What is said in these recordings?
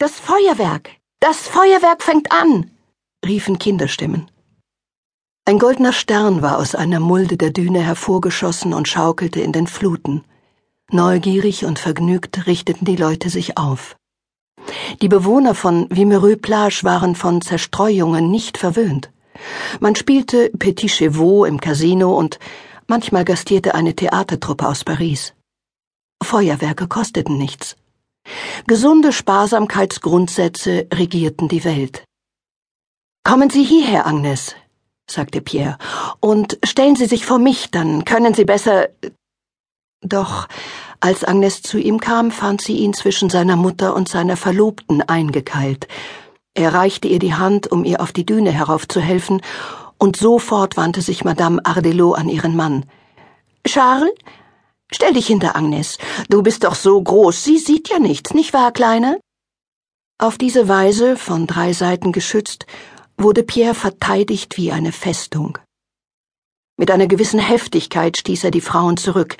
Das Feuerwerk! Das Feuerwerk fängt an! riefen Kinderstimmen. Ein goldener Stern war aus einer Mulde der Düne hervorgeschossen und schaukelte in den Fluten. Neugierig und vergnügt richteten die Leute sich auf. Die Bewohner von Wimereux-Plage waren von Zerstreuungen nicht verwöhnt. Man spielte Petit Chevaux im Casino und manchmal gastierte eine Theatertruppe aus Paris. Feuerwerke kosteten nichts. Gesunde Sparsamkeitsgrundsätze regierten die Welt. Kommen Sie hierher, Agnes, sagte Pierre, und stellen Sie sich vor mich, dann können Sie besser. Doch als Agnes zu ihm kam, fand sie ihn zwischen seiner Mutter und seiner Verlobten eingekeilt. Er reichte ihr die Hand, um ihr auf die Düne heraufzuhelfen, und sofort wandte sich Madame Ardelot an ihren Mann. Charles, stell dich hinter Agnes. Du bist doch so groß, sie sieht ja nichts, nicht wahr, Kleine? Auf diese Weise, von drei Seiten geschützt, wurde Pierre verteidigt wie eine Festung. Mit einer gewissen Heftigkeit stieß er die Frauen zurück.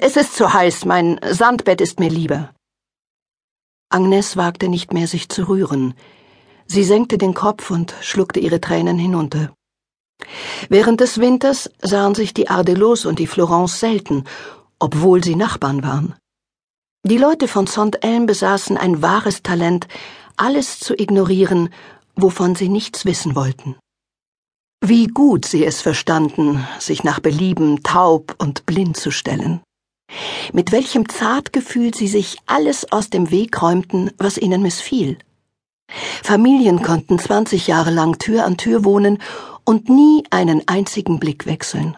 Es ist zu heiß, mein Sandbett ist mir lieber. Agnes wagte nicht mehr, sich zu rühren. Sie senkte den Kopf und schluckte ihre Tränen hinunter. Während des Winters sahen sich die Ardelos und die Florence selten, obwohl sie Nachbarn waren. Die Leute von Saint-Elme besaßen ein wahres Talent, alles zu ignorieren, wovon sie nichts wissen wollten. Wie gut sie es verstanden, sich nach Belieben taub und blind zu stellen. Mit welchem Zartgefühl sie sich alles aus dem Weg räumten, was ihnen missfiel. Familien konnten zwanzig Jahre lang Tür an Tür wohnen und nie einen einzigen Blick wechseln.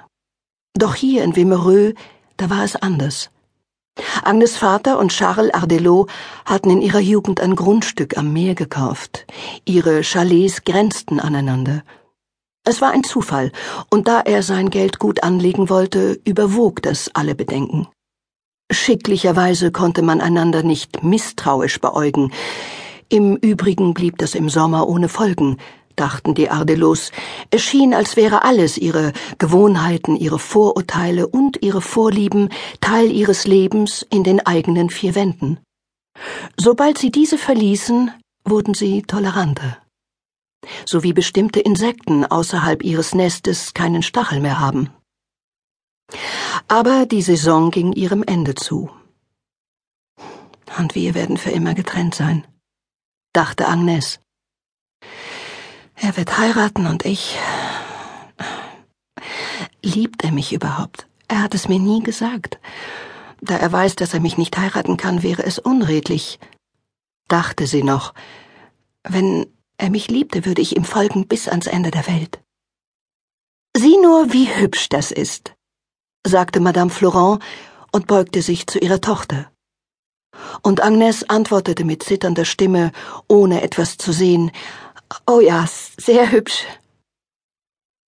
Doch hier in Wimereux, da war es anders. Agnes Vater und Charles Ardelot hatten in ihrer Jugend ein Grundstück am Meer gekauft. Ihre Chalets grenzten aneinander. Es war ein Zufall, und da er sein Geld gut anlegen wollte, überwog das alle Bedenken. Schicklicherweise konnte man einander nicht misstrauisch beäugen. Im Übrigen blieb das im Sommer ohne Folgen, dachten die Ardelos. Es schien, als wäre alles, ihre Gewohnheiten, ihre Vorurteile und ihre Vorlieben, Teil ihres Lebens in den eigenen vier Wänden. Sobald sie diese verließen, wurden sie toleranter so wie bestimmte Insekten außerhalb ihres Nestes keinen Stachel mehr haben. Aber die Saison ging ihrem Ende zu. Und wir werden für immer getrennt sein, dachte Agnes. Er wird heiraten und ich. Liebt er mich überhaupt? Er hat es mir nie gesagt. Da er weiß, dass er mich nicht heiraten kann, wäre es unredlich, dachte sie noch. Wenn er mich liebte, würde ich ihm folgen bis ans Ende der Welt. Sieh nur, wie hübsch das ist, sagte Madame Florent und beugte sich zu ihrer Tochter. Und Agnes antwortete mit zitternder Stimme, ohne etwas zu sehen, Oh ja, sehr hübsch.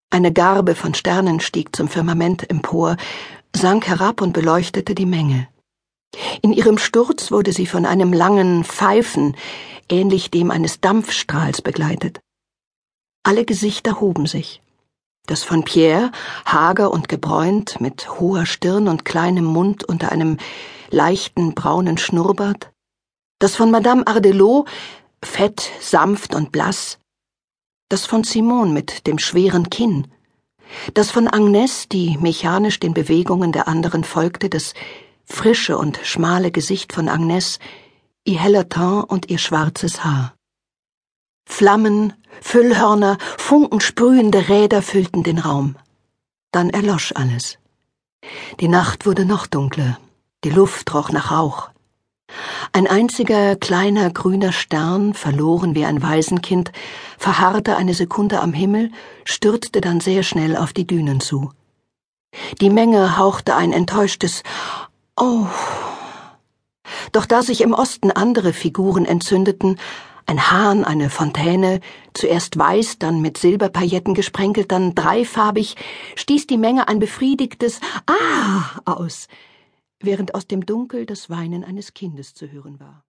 Eine Garbe von Sternen stieg zum Firmament empor, sank herab und beleuchtete die Menge. In ihrem Sturz wurde sie von einem langen Pfeifen, ähnlich dem eines Dampfstrahls, begleitet. Alle Gesichter hoben sich. Das von Pierre, hager und gebräunt, mit hoher Stirn und kleinem Mund unter einem leichten braunen Schnurrbart. Das von Madame Ardelot, fett, sanft und blass. Das von Simon mit dem schweren Kinn. Das von Agnes, die mechanisch den Bewegungen der anderen folgte, das frische und schmale Gesicht von Agnes, ihr heller Teint und ihr schwarzes Haar. Flammen, Füllhörner, funkensprühende Räder füllten den Raum. Dann erlosch alles. Die Nacht wurde noch dunkler, die Luft roch nach Rauch. Ein einziger kleiner grüner Stern, verloren wie ein Waisenkind, verharrte eine Sekunde am Himmel, stürzte dann sehr schnell auf die Dünen zu. Die Menge hauchte ein enttäuschtes Oh. Doch da sich im Osten andere Figuren entzündeten, ein Hahn, eine Fontäne, zuerst weiß, dann mit Silberpailletten gesprenkelt, dann dreifarbig, stieß die Menge ein befriedigtes Ah aus, während aus dem Dunkel das Weinen eines Kindes zu hören war.